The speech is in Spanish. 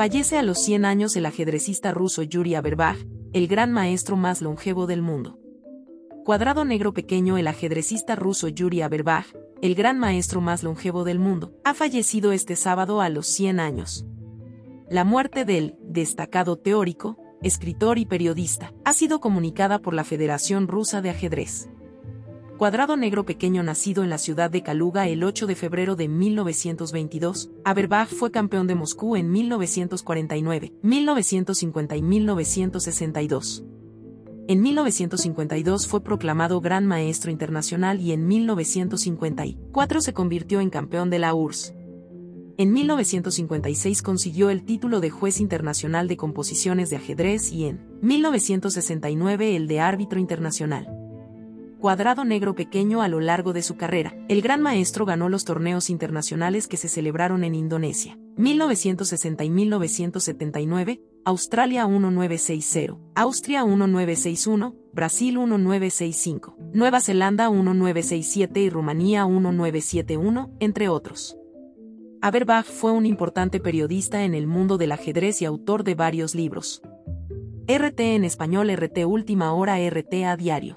Fallece a los 100 años el ajedrecista ruso Yuri Averbach, el gran maestro más longevo del mundo. Cuadrado negro pequeño El ajedrecista ruso Yuri Averbach, el gran maestro más longevo del mundo, ha fallecido este sábado a los 100 años. La muerte del destacado teórico, escritor y periodista ha sido comunicada por la Federación Rusa de Ajedrez. Cuadrado negro pequeño nacido en la ciudad de Kaluga el 8 de febrero de 1922, Averbach fue campeón de Moscú en 1949, 1950 y 1962. En 1952 fue proclamado Gran Maestro Internacional y en 1954 se convirtió en campeón de la URSS. En 1956 consiguió el título de juez internacional de composiciones de ajedrez y en 1969 el de árbitro internacional cuadrado negro pequeño a lo largo de su carrera. El gran maestro ganó los torneos internacionales que se celebraron en Indonesia, 1960 y 1979, Australia 1960, Austria 1961, Brasil 1965, Nueva Zelanda 1967 y Rumanía 1971, entre otros. Averbach fue un importante periodista en el mundo del ajedrez y autor de varios libros. RT en español RT Última Hora RT a diario.